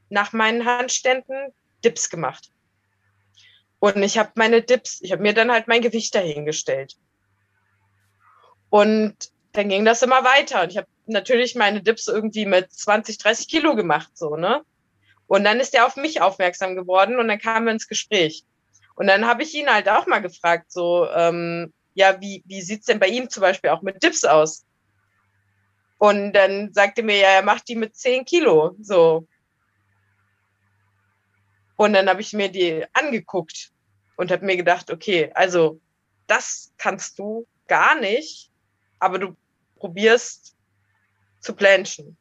nach meinen Handständen Dips gemacht. Und ich habe meine Dips, ich habe mir dann halt mein Gewicht dahingestellt. Und dann ging das immer weiter. Und ich habe natürlich meine Dips irgendwie mit 20, 30 Kilo gemacht, so, ne? Und dann ist er auf mich aufmerksam geworden und dann kamen wir ins Gespräch. Und dann habe ich ihn halt auch mal gefragt, so, ähm, ja, wie, wie sieht's denn bei ihm zum Beispiel auch mit Dips aus? Und dann sagte mir, ja, er macht die mit 10 Kilo. So. Und dann habe ich mir die angeguckt und habe mir gedacht, okay, also das kannst du gar nicht, aber du probierst zu planchen.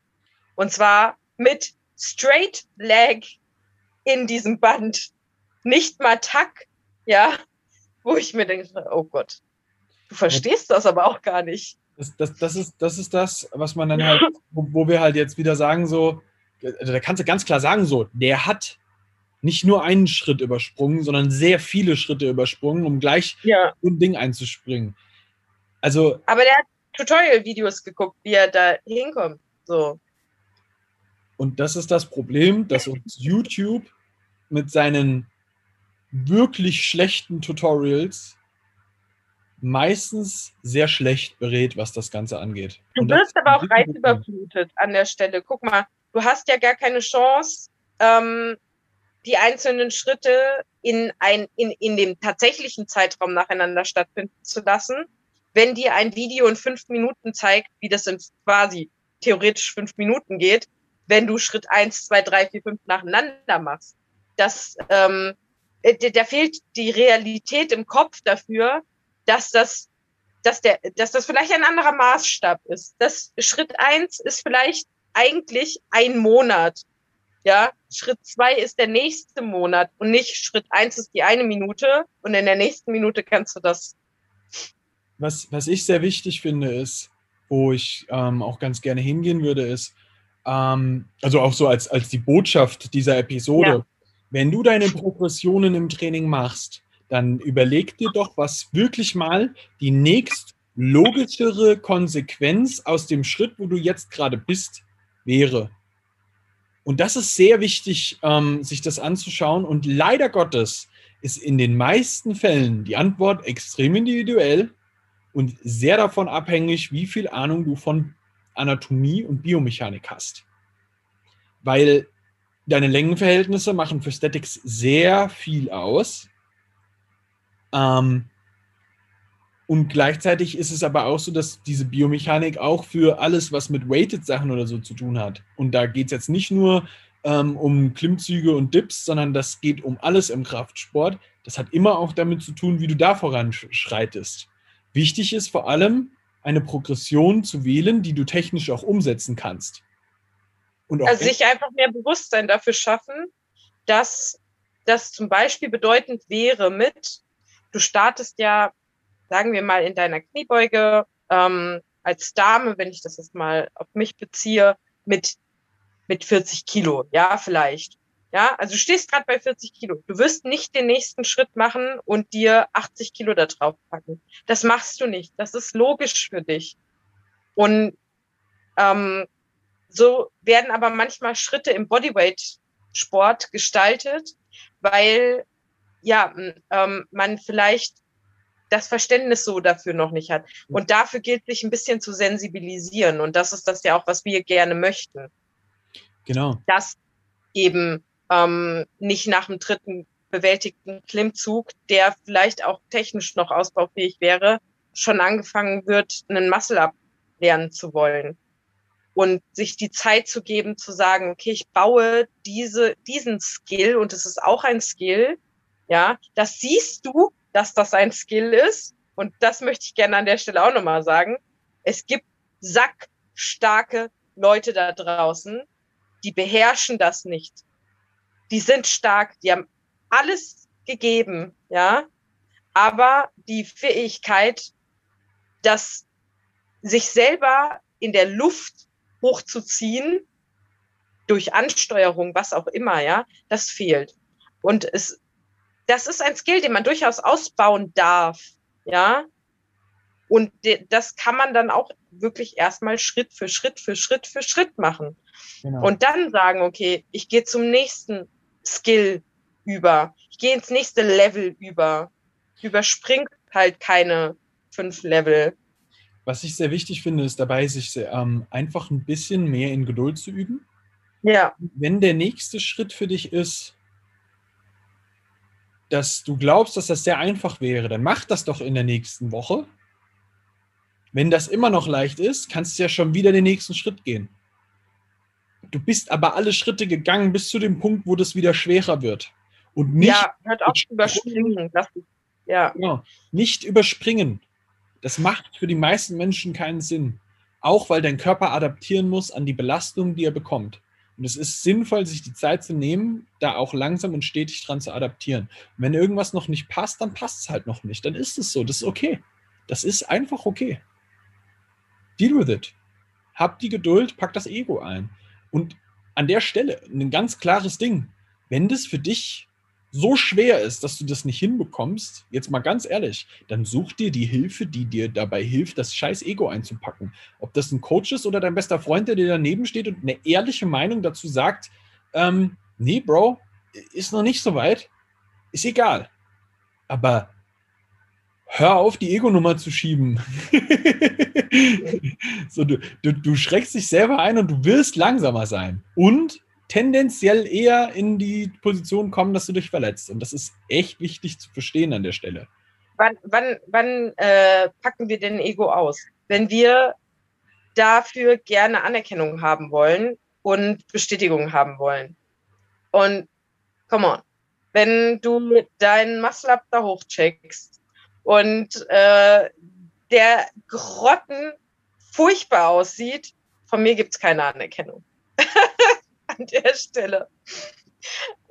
Und zwar mit Straight Leg in diesem Band. Nicht mal Tack, ja, wo ich mir denke, oh Gott, du verstehst das aber auch gar nicht. Das, das, das, ist, das ist das, was man dann halt, wo, wo wir halt jetzt wieder sagen, so, also da kannst du ganz klar sagen, so, der hat nicht nur einen Schritt übersprungen, sondern sehr viele Schritte übersprungen, um gleich ja. ein Ding einzuspringen. Also. Aber der hat Tutorial-Videos geguckt, wie er da hinkommt. So. Und das ist das Problem, dass uns YouTube mit seinen wirklich schlechten Tutorials meistens sehr schlecht berät, was das Ganze angeht. Du wirst aber auch reizüberflutet an der Stelle. Guck mal, du hast ja gar keine Chance, ähm, die einzelnen Schritte in, ein, in, in dem tatsächlichen Zeitraum nacheinander stattfinden zu lassen. Wenn dir ein Video in fünf Minuten zeigt, wie das in quasi theoretisch fünf Minuten geht, wenn du Schritt eins, zwei, drei, vier, fünf nacheinander machst. Das, ähm, äh, da fehlt die Realität im Kopf dafür, dass das, dass der, dass das vielleicht ein anderer Maßstab ist. Das Schritt eins ist vielleicht eigentlich ein Monat. Ja, Schritt zwei ist der nächste Monat und nicht Schritt eins ist die eine Minute und in der nächsten Minute kannst du das. Was, was ich sehr wichtig finde, ist, wo ich ähm, auch ganz gerne hingehen würde, ist, ähm, also auch so als, als die Botschaft dieser Episode, ja. Wenn du deine Progressionen im Training machst, dann überleg dir doch, was wirklich mal die nächst logischere Konsequenz aus dem Schritt, wo du jetzt gerade bist, wäre. Und das ist sehr wichtig, ähm, sich das anzuschauen. Und leider Gottes ist in den meisten Fällen die Antwort extrem individuell und sehr davon abhängig, wie viel Ahnung du von Anatomie und Biomechanik hast. Weil deine Längenverhältnisse machen für Statics sehr viel aus. Ähm, und gleichzeitig ist es aber auch so, dass diese Biomechanik auch für alles, was mit Weighted-Sachen oder so zu tun hat. Und da geht es jetzt nicht nur ähm, um Klimmzüge und Dips, sondern das geht um alles im Kraftsport. Das hat immer auch damit zu tun, wie du da voranschreitest. Wichtig ist vor allem, eine Progression zu wählen, die du technisch auch umsetzen kannst. Also sich einfach mehr Bewusstsein dafür schaffen, dass das zum Beispiel bedeutend wäre mit, du startest ja sagen wir mal, in deiner Kniebeuge ähm, als Dame, wenn ich das jetzt mal auf mich beziehe, mit, mit 40 Kilo, ja, vielleicht. Ja, also du stehst gerade bei 40 Kilo. Du wirst nicht den nächsten Schritt machen und dir 80 Kilo da drauf packen. Das machst du nicht. Das ist logisch für dich. Und ähm, so werden aber manchmal Schritte im Bodyweight-Sport gestaltet, weil ja ähm, man vielleicht das Verständnis so dafür noch nicht hat. Und dafür gilt sich ein bisschen zu sensibilisieren. Und das ist das ja auch, was wir gerne möchten. Genau. Dass eben ähm, nicht nach dem dritten bewältigten Klimmzug, der vielleicht auch technisch noch ausbaufähig wäre, schon angefangen wird, einen Muscle-Up lernen zu wollen. Und sich die Zeit zu geben, zu sagen, okay, ich baue diese, diesen Skill und es ist auch ein Skill, ja, das siehst du dass das ein Skill ist. Und das möchte ich gerne an der Stelle auch nochmal sagen. Es gibt sackstarke Leute da draußen, die beherrschen das nicht. Die sind stark, die haben alles gegeben, ja. Aber die Fähigkeit, das sich selber in der Luft hochzuziehen, durch Ansteuerung, was auch immer, ja, das fehlt. Und es das ist ein Skill, den man durchaus ausbauen darf, ja. Und das kann man dann auch wirklich erstmal Schritt für Schritt für Schritt für Schritt machen. Genau. Und dann sagen, okay, ich gehe zum nächsten Skill über. Ich gehe ins nächste Level über. Überspringt halt keine fünf Level. Was ich sehr wichtig finde, ist dabei, sich ähm, einfach ein bisschen mehr in Geduld zu üben. Ja. Wenn der nächste Schritt für dich ist, dass du glaubst, dass das sehr einfach wäre, dann mach das doch in der nächsten Woche. Wenn das immer noch leicht ist, kannst du ja schon wieder den nächsten Schritt gehen. Du bist aber alle Schritte gegangen bis zu dem Punkt, wo das wieder schwerer wird. Und nicht ja, hört auf überspringen. Das, ja. Genau, nicht überspringen. Das macht für die meisten Menschen keinen Sinn. Auch weil dein Körper adaptieren muss an die Belastung, die er bekommt. Und es ist sinnvoll, sich die Zeit zu nehmen, da auch langsam und stetig dran zu adaptieren. Und wenn irgendwas noch nicht passt, dann passt es halt noch nicht. Dann ist es so. Das ist okay. Das ist einfach okay. Deal with it. Hab die Geduld, pack das Ego ein. Und an der Stelle ein ganz klares Ding. Wenn das für dich so schwer ist, dass du das nicht hinbekommst, jetzt mal ganz ehrlich, dann such dir die Hilfe, die dir dabei hilft, das scheiß Ego einzupacken. Ob das ein Coach ist oder dein bester Freund, der dir daneben steht und eine ehrliche Meinung dazu sagt, ähm, nee, Bro, ist noch nicht so weit, ist egal. Aber hör auf, die Ego-Nummer zu schieben. so, du, du, du schreckst dich selber ein und du wirst langsamer sein. Und tendenziell eher in die Position kommen, dass du dich verletzt. Und das ist echt wichtig zu verstehen an der Stelle. Wann, wann, wann äh, packen wir den Ego aus? Wenn wir dafür gerne Anerkennung haben wollen und Bestätigung haben wollen. Und come on, wenn du deinen Muscle-Up da hochcheckst und äh, der Grotten furchtbar aussieht, von mir gibt es keine Anerkennung. an der Stelle.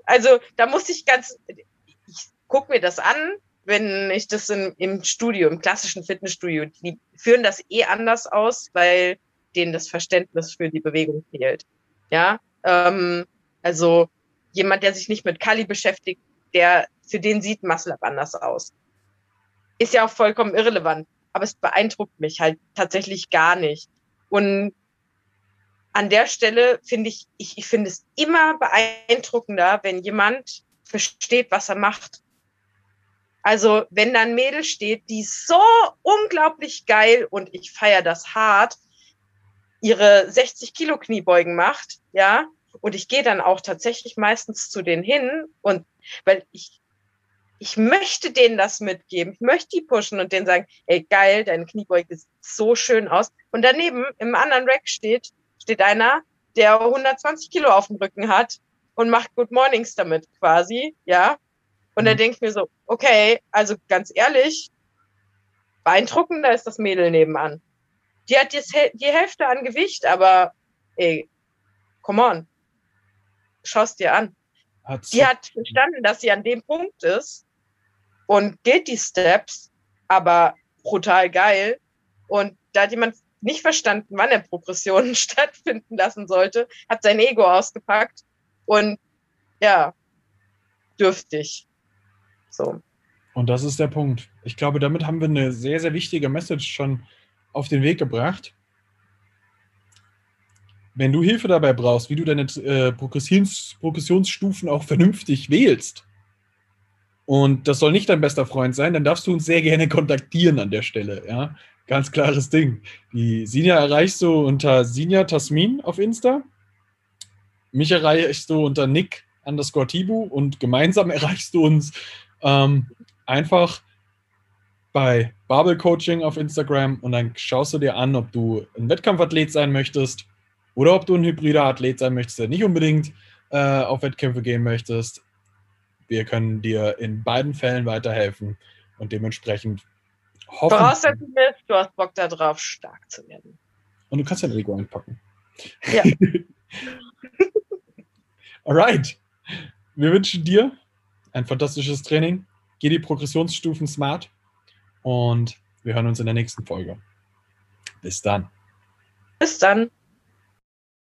Also da muss ich ganz, ich gucke mir das an, wenn ich das in, im Studio, im klassischen Fitnessstudio, die führen das eh anders aus, weil denen das Verständnis für die Bewegung fehlt. Ja, ähm, also jemand, der sich nicht mit Kali beschäftigt, der für den sieht Muscle Up anders aus. Ist ja auch vollkommen irrelevant, aber es beeindruckt mich halt tatsächlich gar nicht. Und an der Stelle finde ich, ich, ich finde es immer beeindruckender, wenn jemand versteht, was er macht. Also, wenn da ein Mädel steht, die so unglaublich geil und ich feiere das hart, ihre 60 Kilo Kniebeugen macht, ja, und ich gehe dann auch tatsächlich meistens zu denen hin und weil ich, ich möchte denen das mitgeben, ich möchte die pushen und denen sagen, ey, geil, deine Kniebeuge sieht so schön aus. Und daneben im anderen Rack steht, steht einer, der 120 Kilo auf dem Rücken hat und macht Good Mornings damit quasi, ja. Und mhm. dann denke ich mir so, okay, also ganz ehrlich, beeindruckender ist das Mädel nebenan. Die hat jetzt die Hälfte an Gewicht, aber ey, come on. Schau's dir an. Hat's die hat verstanden, dass sie an dem Punkt ist und geht die Steps, aber brutal geil. Und da hat jemand nicht verstanden, wann er Progressionen stattfinden lassen sollte, hat sein Ego ausgepackt und ja, dürftig. So. Und das ist der Punkt. Ich glaube, damit haben wir eine sehr, sehr wichtige Message schon auf den Weg gebracht. Wenn du Hilfe dabei brauchst, wie du deine äh, Progressions Progressionsstufen auch vernünftig wählst, und das soll nicht dein bester Freund sein, dann darfst du uns sehr gerne kontaktieren an der Stelle. Ja? Ganz klares Ding. Die Sinja erreichst du unter Sinja Tasmin auf Insta. Mich erreichst du unter Nick underscore Tibu und gemeinsam erreichst du uns ähm, einfach bei Babel Coaching auf Instagram und dann schaust du dir an, ob du ein Wettkampfathlet sein möchtest oder ob du ein hybrider Athlet sein möchtest, der nicht unbedingt äh, auf Wettkämpfe gehen möchtest. Wir können dir in beiden Fällen weiterhelfen und dementsprechend Voraussetzung ist, du hast Bock darauf, stark zu werden. Und du kannst dein Ego einpacken. Ja. Alright. Wir wünschen dir ein fantastisches Training. Geh die Progressionsstufen smart und wir hören uns in der nächsten Folge. Bis dann. Bis dann.